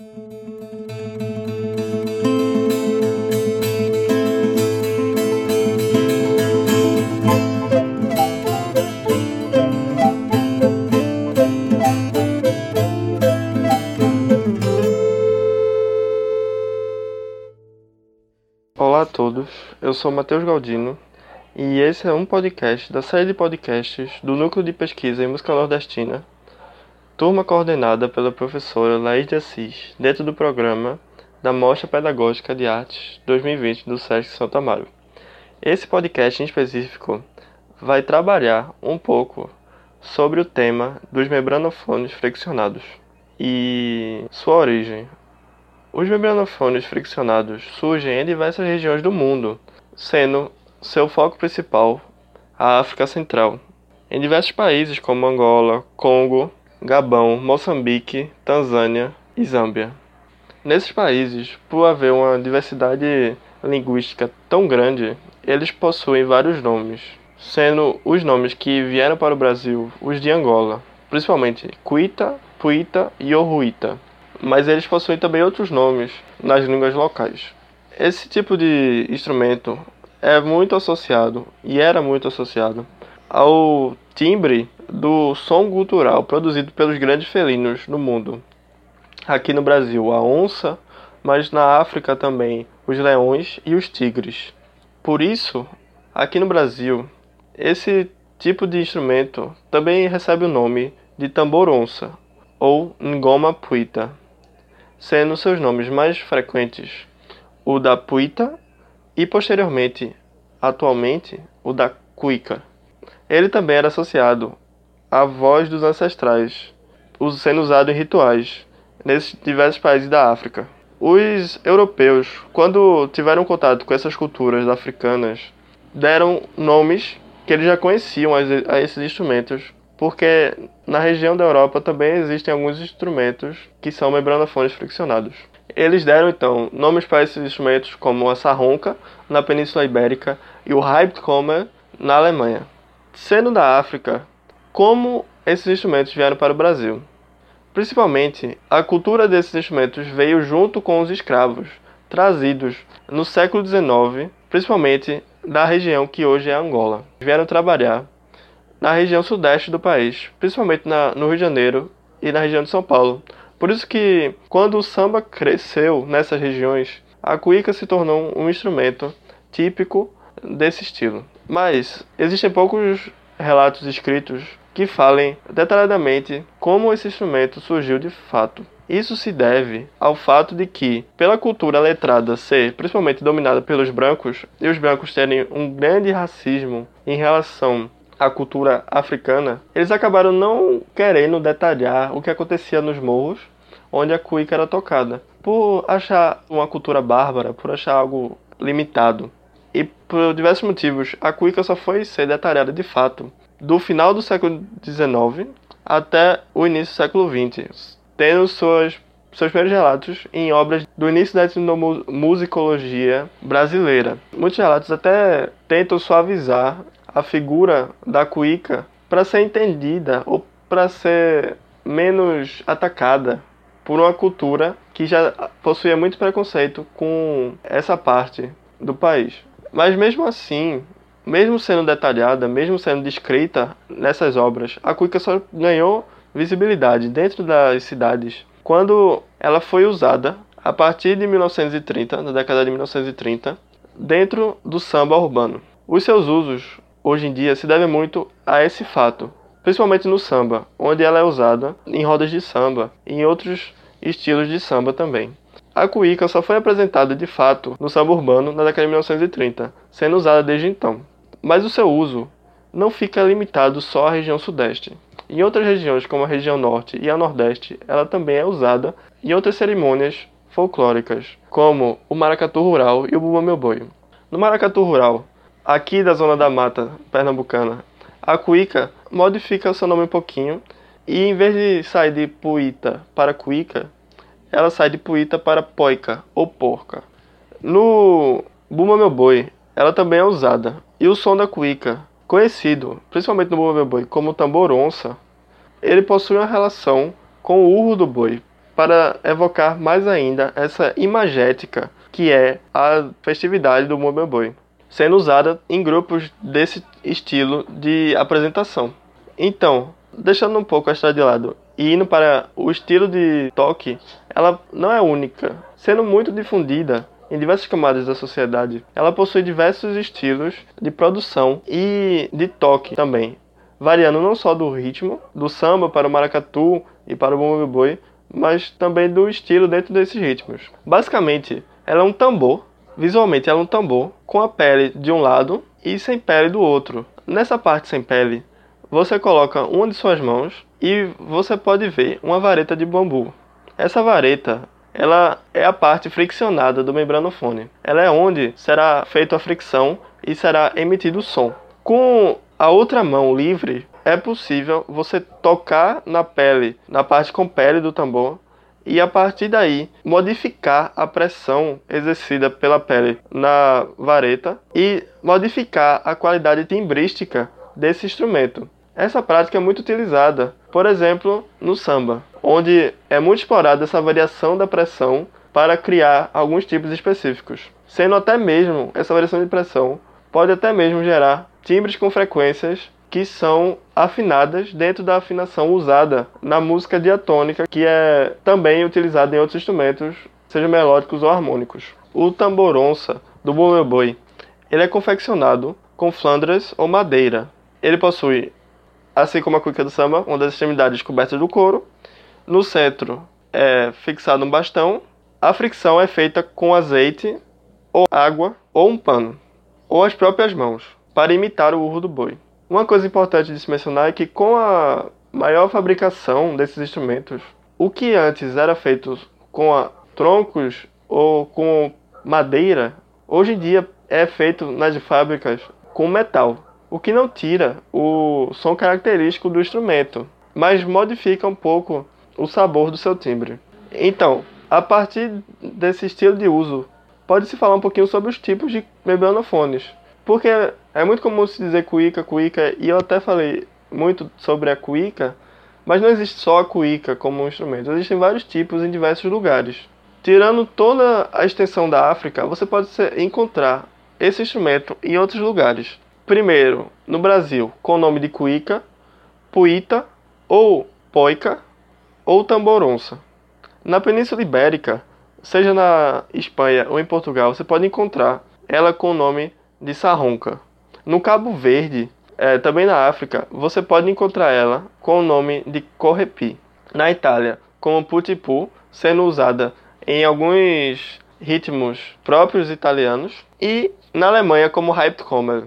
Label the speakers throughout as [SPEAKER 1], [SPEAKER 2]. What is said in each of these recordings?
[SPEAKER 1] Olá a todos, eu sou Matheus Galdino e esse é um podcast da série de podcasts do Núcleo de Pesquisa em Música Nordestina, turma coordenada pela professora Laís de Assis, dentro do programa da Mostra Pedagógica de Artes 2020 do SESC Santa Amaro. Esse podcast em específico vai trabalhar um pouco sobre o tema dos membranofones friccionados e sua origem, os membranofones friccionados surgem em diversas regiões do mundo, sendo seu foco principal a África Central. Em diversos países como Angola, Congo, Gabão, Moçambique, Tanzânia e Zâmbia. Nesses países, por haver uma diversidade linguística tão grande, eles possuem vários nomes, sendo os nomes que vieram para o Brasil os de Angola, principalmente Cuita, Puita e Oruita mas eles possuem também outros nomes nas línguas locais. Esse tipo de instrumento é muito associado e era muito associado ao timbre do som cultural produzido pelos grandes felinos no mundo. Aqui no Brasil, a onça, mas na África também os leões e os tigres. Por isso, aqui no Brasil, esse tipo de instrumento também recebe o nome de tambor-onça ou ngoma puita sendo seus nomes mais frequentes o da puita e posteriormente, atualmente, o da cuica. Ele também era associado à voz dos ancestrais, sendo usado em rituais nesses diversos países da África. Os europeus, quando tiveram contato com essas culturas africanas, deram nomes que eles já conheciam a esses instrumentos porque na região da Europa também existem alguns instrumentos que são membranofones friccionados. Eles deram então nomes para esses instrumentos como a sarronca na Península Ibérica e o Reibtkommer na Alemanha. Sendo da África, como esses instrumentos vieram para o Brasil? Principalmente, a cultura desses instrumentos veio junto com os escravos, trazidos no século XIX, principalmente da região que hoje é Angola. Vieram trabalhar na região sudeste do país, principalmente na, no Rio de Janeiro e na região de São Paulo. Por isso que, quando o samba cresceu nessas regiões, a cuíca se tornou um instrumento típico desse estilo. Mas existem poucos relatos escritos que falem detalhadamente como esse instrumento surgiu de fato. Isso se deve ao fato de que, pela cultura letrada ser principalmente dominada pelos brancos, e os brancos terem um grande racismo em relação a cultura africana, eles acabaram não querendo detalhar o que acontecia nos morros onde a cuíca era tocada, por achar uma cultura bárbara, por achar algo limitado. E por diversos motivos, a cuíca só foi ser detalhada de fato do final do século XIX até o início do século XX, tendo suas, seus primeiros relatos em obras do início da etnomusicologia brasileira. Muitos relatos até tentam suavizar a figura da cuíca para ser entendida ou para ser menos atacada por uma cultura que já possuía muito preconceito com essa parte do país. Mas mesmo assim, mesmo sendo detalhada, mesmo sendo descrita nessas obras, a cuíca só ganhou visibilidade dentro das cidades quando ela foi usada a partir de 1930, na década de 1930, dentro do samba urbano. Os seus usos hoje em dia se deve muito a esse fato, principalmente no samba, onde ela é usada em rodas de samba e em outros estilos de samba também. A cuíca só foi apresentada de fato no samba urbano na década de 1930, sendo usada desde então. Mas o seu uso não fica limitado só à região sudeste. Em outras regiões, como a região norte e a nordeste, ela também é usada em outras cerimônias folclóricas, como o maracatu rural e o bumba meu boi. No maracatu rural, aqui da zona da mata pernambucana, a cuíca modifica o seu nome um pouquinho e em vez de sair de puíta para cuíca, ela sai de puíta para poica ou porca. No Bumba Meu Boi, ela também é usada. E o som da cuíca, conhecido principalmente no Bumba Meu Boi como tambor onça, ele possui uma relação com o urro do boi, para evocar mais ainda essa imagética que é a festividade do Boi, sendo usada em grupos desse estilo de apresentação. Então, deixando um pouco a história de lado e indo para o estilo de toque, ela não é única, sendo muito difundida em diversas camadas da sociedade. Ela possui diversos estilos de produção e de toque também, variando não só do ritmo, do samba para o maracatu e para o bumbo boi, mas também do estilo dentro desses ritmos. Basicamente, ela é um tambor, visualmente ela é um tambor com a pele de um lado e sem pele do outro. Nessa parte sem pele, você coloca uma de suas mãos e você pode ver uma vareta de bambu. Essa vareta ela é a parte friccionada do membranofone. Ela é onde será feita a fricção e será emitido o som. Com a outra mão livre, é possível você tocar na pele, na parte com pele do tambor, e a partir daí modificar a pressão exercida pela pele na vareta e modificar a qualidade timbrística desse instrumento. Essa prática é muito utilizada, por exemplo, no samba, onde é muito explorada essa variação da pressão para criar alguns tipos específicos, sendo até mesmo essa variação de pressão pode até mesmo gerar timbres com frequências que são afinadas dentro da afinação usada na música diatônica, que é também utilizada em outros instrumentos, sejam melódicos ou harmônicos. O tamboronça do boi, ele é confeccionado com flandras ou madeira. Ele possui assim como a cuica do samba, uma das extremidades cobertas do couro. No centro é fixado um bastão. A fricção é feita com azeite, ou água, ou um pano, ou as próprias mãos, para imitar o urro do boi. Uma coisa importante de se mencionar é que com a maior fabricação desses instrumentos, o que antes era feito com a, troncos ou com madeira, hoje em dia é feito nas fábricas com metal o que não tira o som característico do instrumento, mas modifica um pouco o sabor do seu timbre. Então, a partir desse estilo de uso, pode-se falar um pouquinho sobre os tipos de membranofones, porque é muito comum se dizer cuíca, cuíca, e eu até falei muito sobre a cuíca, mas não existe só a cuíca como um instrumento, existem vários tipos em diversos lugares. Tirando toda a extensão da África, você pode encontrar esse instrumento em outros lugares. Primeiro, no Brasil, com o nome de cuíca, puíta ou poica ou tamboronça. Na Península Ibérica, seja na Espanha ou em Portugal, você pode encontrar ela com o nome de sarronca. No Cabo Verde, é, também na África, você pode encontrar ela com o nome de correpi. Na Itália, como putipu, sendo usada em alguns ritmos próprios italianos. E na Alemanha como Halbtrommel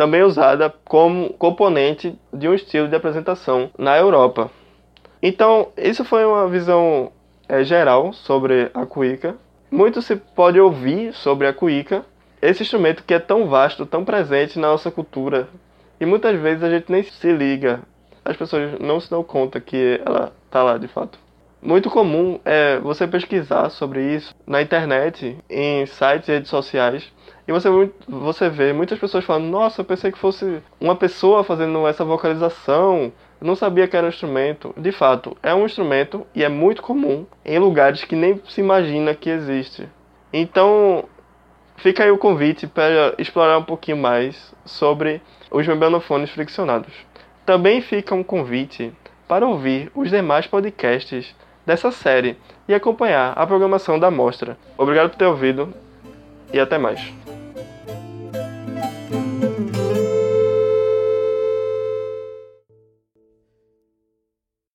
[SPEAKER 1] também usada como componente de um estilo de apresentação na Europa. Então, isso foi uma visão é, geral sobre a cuíca. Muito se pode ouvir sobre a cuíca, esse instrumento que é tão vasto, tão presente na nossa cultura, e muitas vezes a gente nem se liga, as pessoas não se dão conta que ela está lá de fato. Muito comum é você pesquisar sobre isso na internet, em sites e redes sociais, e você, você vê muitas pessoas falando: Nossa, eu pensei que fosse uma pessoa fazendo essa vocalização, eu não sabia que era um instrumento. De fato, é um instrumento e é muito comum em lugares que nem se imagina que existe. Então, fica aí o convite para explorar um pouquinho mais sobre os membranofones friccionados. Também fica um convite para ouvir os demais podcasts dessa série e acompanhar a programação da mostra. Obrigado por ter ouvido e até mais.